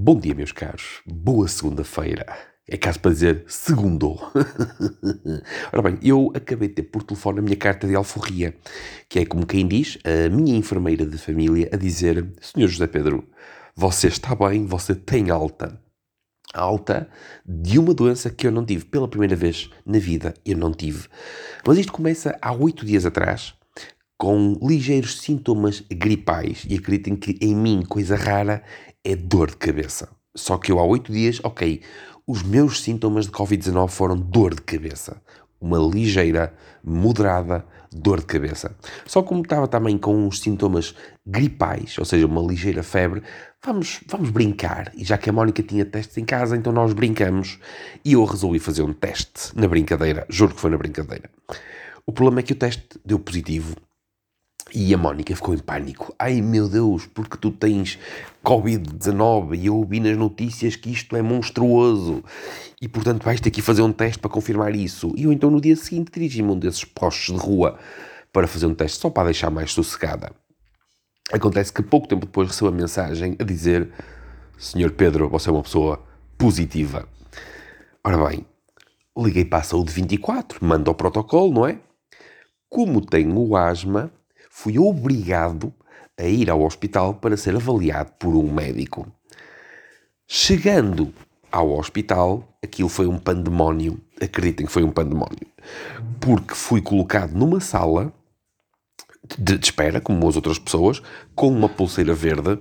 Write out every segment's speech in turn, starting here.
Bom dia, meus caros. Boa segunda-feira. É caso para dizer segundou. Ora bem, eu acabei de ter por telefone a minha carta de alforria, que é como quem diz, a minha enfermeira de família a dizer: Senhor José Pedro, você está bem, você tem alta. Alta de uma doença que eu não tive pela primeira vez na vida. Eu não tive. Mas isto começa há oito dias atrás, com ligeiros sintomas gripais. E acreditem que em mim, coisa rara, é dor de cabeça. Só que eu há oito dias, ok, os meus sintomas de Covid-19 foram dor de cabeça. Uma ligeira, moderada dor de cabeça. Só como estava também com uns sintomas gripais, ou seja, uma ligeira febre, vamos, vamos brincar. E já que a Mónica tinha testes em casa, então nós brincamos. E eu resolvi fazer um teste na brincadeira. Juro que foi na brincadeira. O problema é que o teste deu positivo e a Mónica ficou em pânico. Ai meu Deus, porque tu tens Covid-19 e eu ouvi nas notícias que isto é monstruoso e portanto vais ter que fazer um teste para confirmar isso. E eu então no dia seguinte dirigi-me um desses postos de rua para fazer um teste só para deixar mais sossegada. Acontece que pouco tempo depois recebo a mensagem a dizer: Senhor Pedro, você é uma pessoa positiva. Ora bem, liguei para a saúde 24, mando o protocolo, não é? Como tenho asma, fui obrigado a ir ao hospital para ser avaliado por um médico. Chegando ao hospital, aquilo foi um pandemónio. Acreditem que foi um pandemónio. Porque fui colocado numa sala de, espera, como as outras pessoas, com uma pulseira verde,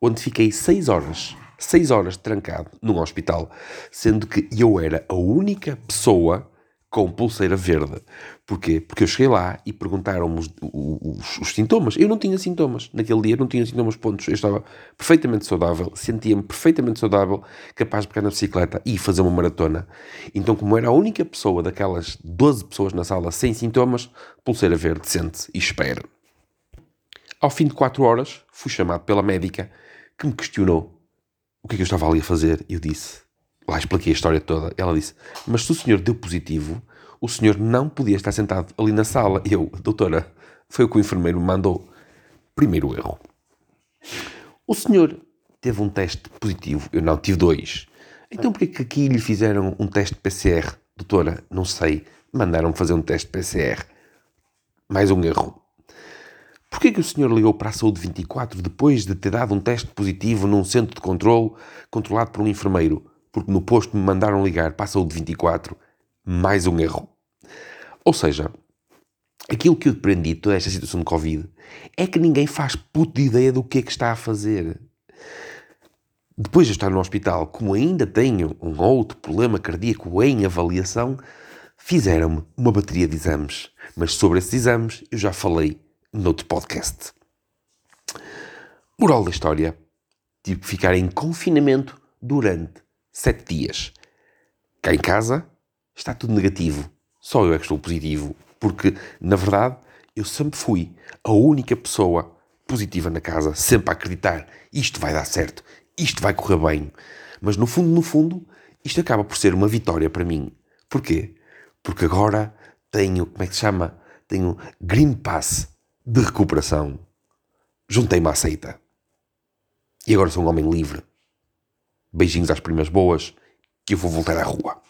onde fiquei seis horas, seis horas trancado num hospital, sendo que eu era a única pessoa com pulseira verde. Porquê? Porque eu cheguei lá e perguntaram-me os, os, os, sintomas. Eu não tinha sintomas. Naquele dia não tinha sintomas pontos. Eu estava perfeitamente saudável, sentia-me perfeitamente saudável, capaz de pegar na bicicleta e fazer uma maratona. Então, como era a única pessoa daquelas 12 pessoas na sala sem sintomas, pulseira verde, sente e espera. Ao fim de 4 horas, fui chamado pela médica que me questionou o que é que eu estava ali a fazer. Eu disse, Lá expliquei a história toda. Ela disse: Mas se o senhor deu positivo, o senhor não podia estar sentado ali na sala. Eu, doutora, foi o que o enfermeiro me mandou. Primeiro erro. O senhor teve um teste positivo, eu não tive dois. Então porquê que aqui lhe fizeram um teste PCR? Doutora, não sei. Mandaram-me fazer um teste PCR. Mais um erro. Porquê que o senhor ligou para a Saúde 24 depois de ter dado um teste positivo num centro de controle controlado por um enfermeiro? Porque no posto me mandaram ligar para a saúde 24, mais um erro. Ou seja, aquilo que eu aprendi de toda esta situação de Covid é que ninguém faz puta ideia do que é que está a fazer. Depois de estar no hospital, como ainda tenho um outro problema cardíaco em avaliação, fizeram-me uma bateria de exames. Mas sobre esses exames eu já falei noutro podcast. Moral da história: tive que ficar em confinamento durante sete dias. Cá em casa está tudo negativo. Só eu é que estou positivo. Porque, na verdade, eu sempre fui a única pessoa positiva na casa, sempre a acreditar isto vai dar certo, isto vai correr bem. Mas no fundo, no fundo, isto acaba por ser uma vitória para mim. Porquê? Porque agora tenho, como é que se chama? Tenho Green Pass de recuperação. Juntei-me à seita. E agora sou um homem livre. Beijinhos às primas boas, que eu vou voltar à rua.